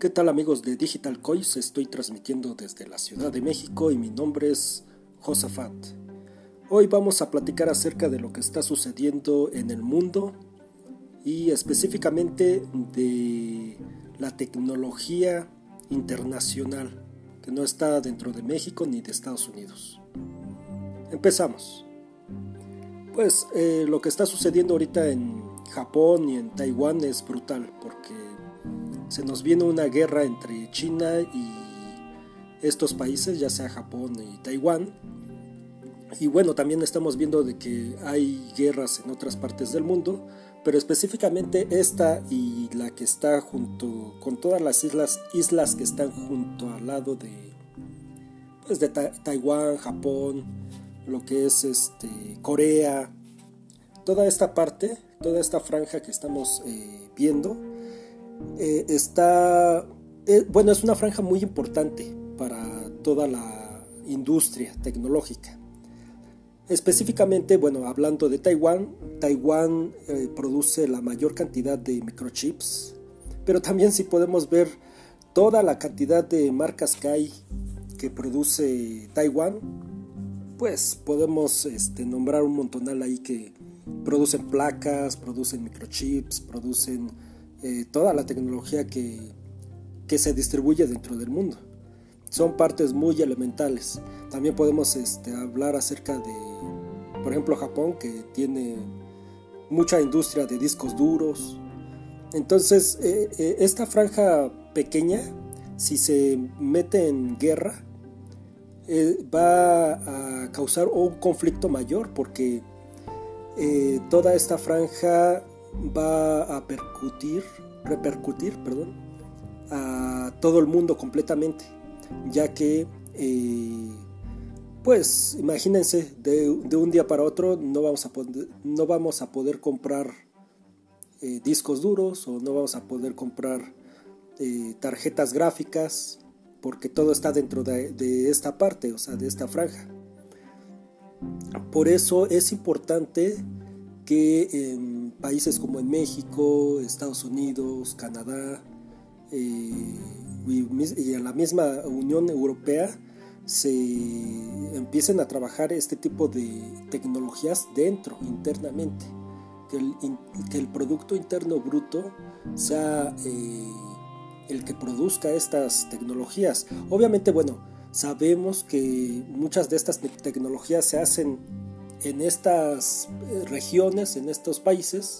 ¿Qué tal amigos de Digital Coins? Estoy transmitiendo desde la Ciudad de México y mi nombre es Josafat. Hoy vamos a platicar acerca de lo que está sucediendo en el mundo y específicamente de la tecnología internacional que no está dentro de México ni de Estados Unidos. Empezamos. Pues eh, lo que está sucediendo ahorita en Japón y en Taiwán es brutal porque se nos viene una guerra entre China y estos países, ya sea Japón y Taiwán. Y bueno, también estamos viendo de que hay guerras en otras partes del mundo, pero específicamente esta y la que está junto con todas las islas, islas que están junto al lado de, pues de Taiwán, Japón, lo que es este, Corea, toda esta parte, toda esta franja que estamos eh, viendo, eh, está, eh, bueno, es una franja muy importante para toda la industria tecnológica. Específicamente, bueno, hablando de Taiwán, Taiwán eh, produce la mayor cantidad de microchips, pero también si podemos ver toda la cantidad de marcas que hay que produce Taiwán, pues podemos este, nombrar un montonal ahí que producen placas, producen microchips, producen eh, toda la tecnología que, que, se distribuye dentro del mundo. Son partes muy elementales. También podemos este, hablar acerca de, por ejemplo, Japón, que tiene mucha industria de discos duros. Entonces, eh, eh, esta franja pequeña, si se mete en guerra, va a causar un conflicto mayor porque toda esta franja va a percutir, repercutir, perdón, a todo el mundo completamente, ya que, eh, pues, imagínense, de, un día para otro no vamos a poder, no vamos a poder comprar eh, discos duros o no vamos a poder comprar eh, tarjetas gráficas, porque todo está dentro de, de esta parte, o sea, de esta franja. Por eso es importante que en países como en México, Estados Unidos, Canadá eh, y, en la misma Unión Europea se empiecen a trabajar este tipo de tecnologías dentro, internamente. Que el, Producto Interno Bruto sea eh, el que produzca estas tecnologías. Obviamente, bueno, sabemos que muchas de estas tecnologías se hacen en estas eh, regiones, en estos países,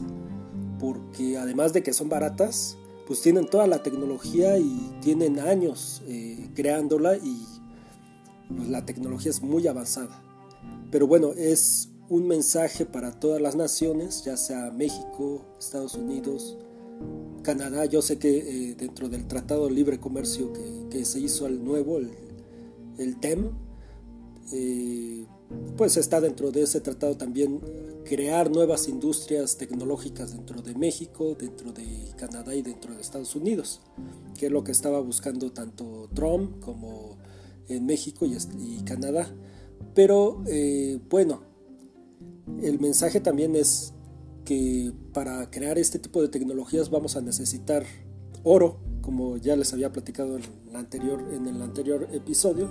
porque además de que son baratas, pues tienen toda la tecnología y tienen años eh, creándola y pues, la tecnología es muy avanzada. Pero bueno, es un mensaje para todas las naciones, ya sea México, Estados Unidos, Canadá. Yo sé que eh, dentro del Tratado de Libre Comercio que, se hizo el nuevo, el, el TEM, pues está dentro de ese tratado también crear nuevas industrias tecnológicas dentro de México, dentro de Canadá y dentro de Estados Unidos, que es lo que estaba buscando tanto Trump como en México y, Canadá. Pero eh, bueno, el mensaje también es que para crear este tipo de tecnologías vamos a necesitar oro, como ya les había platicado en, el anterior episodio,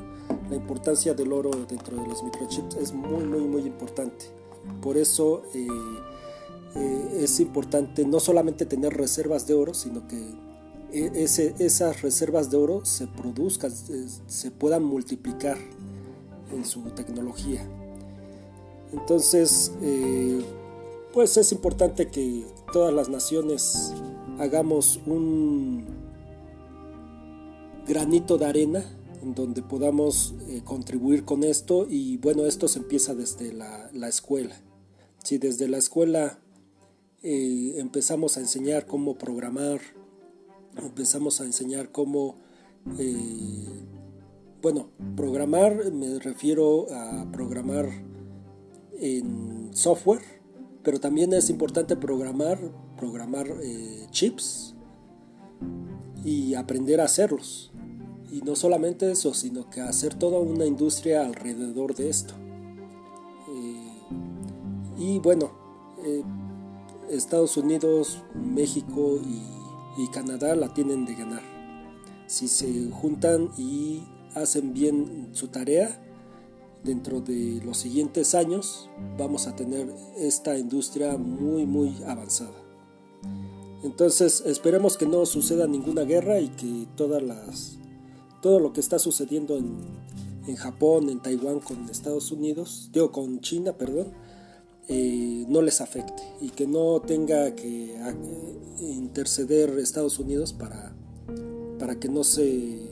la importancia del oro dentro de los microchips es muy, muy, muy importante. Por eso eh, eh, es importante no solamente tener reservas de oro, sino que e, esas reservas de oro se produzcan, se puedan multiplicar en su tecnología. Entonces, eh, pues es importante que todas las naciones hagamos un granito de arena en donde podamos eh, contribuir con esto y bueno, esto se empieza desde la, escuela. Si desde la escuela eh, empezamos a enseñar cómo programar, empezamos a enseñar cómo, eh, bueno, programar me refiero a programar en software, pero también es importante programar, programar chips y aprender a hacerlos. Y no solamente eso, sino que hacer toda una industria alrededor de esto. Eh, y bueno, eh, Estados Unidos, México y, Canadá la tienen de ganar. si se juntan y hacen bien su tarea, dentro de los siguientes años vamos a tener esta industria muy muy avanzada. Entonces esperemos que no suceda ninguna guerra y que todas las, todo lo que está sucediendo en, en Japón, en Taiwán con Estados Unidos, digo con China, perdón, eh, no les afecte y que no tenga que interceder Estados Unidos para, para que no se,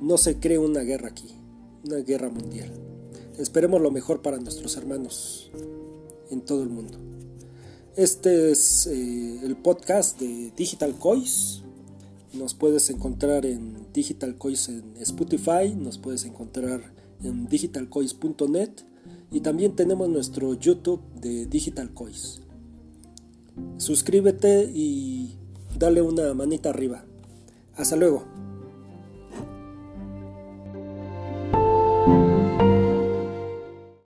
no se cree una guerra aquí, una guerra mundial. Esperemos lo mejor para nuestros hermanos en todo el mundo. Este es eh, el podcast de Digital Coins. Nos puedes encontrar en Digital Coins en Spotify, nos puedes encontrar en digitalcoins.net y también tenemos nuestro YouTube de Digital Coins. Suscríbete y dale una manita arriba. Hasta luego.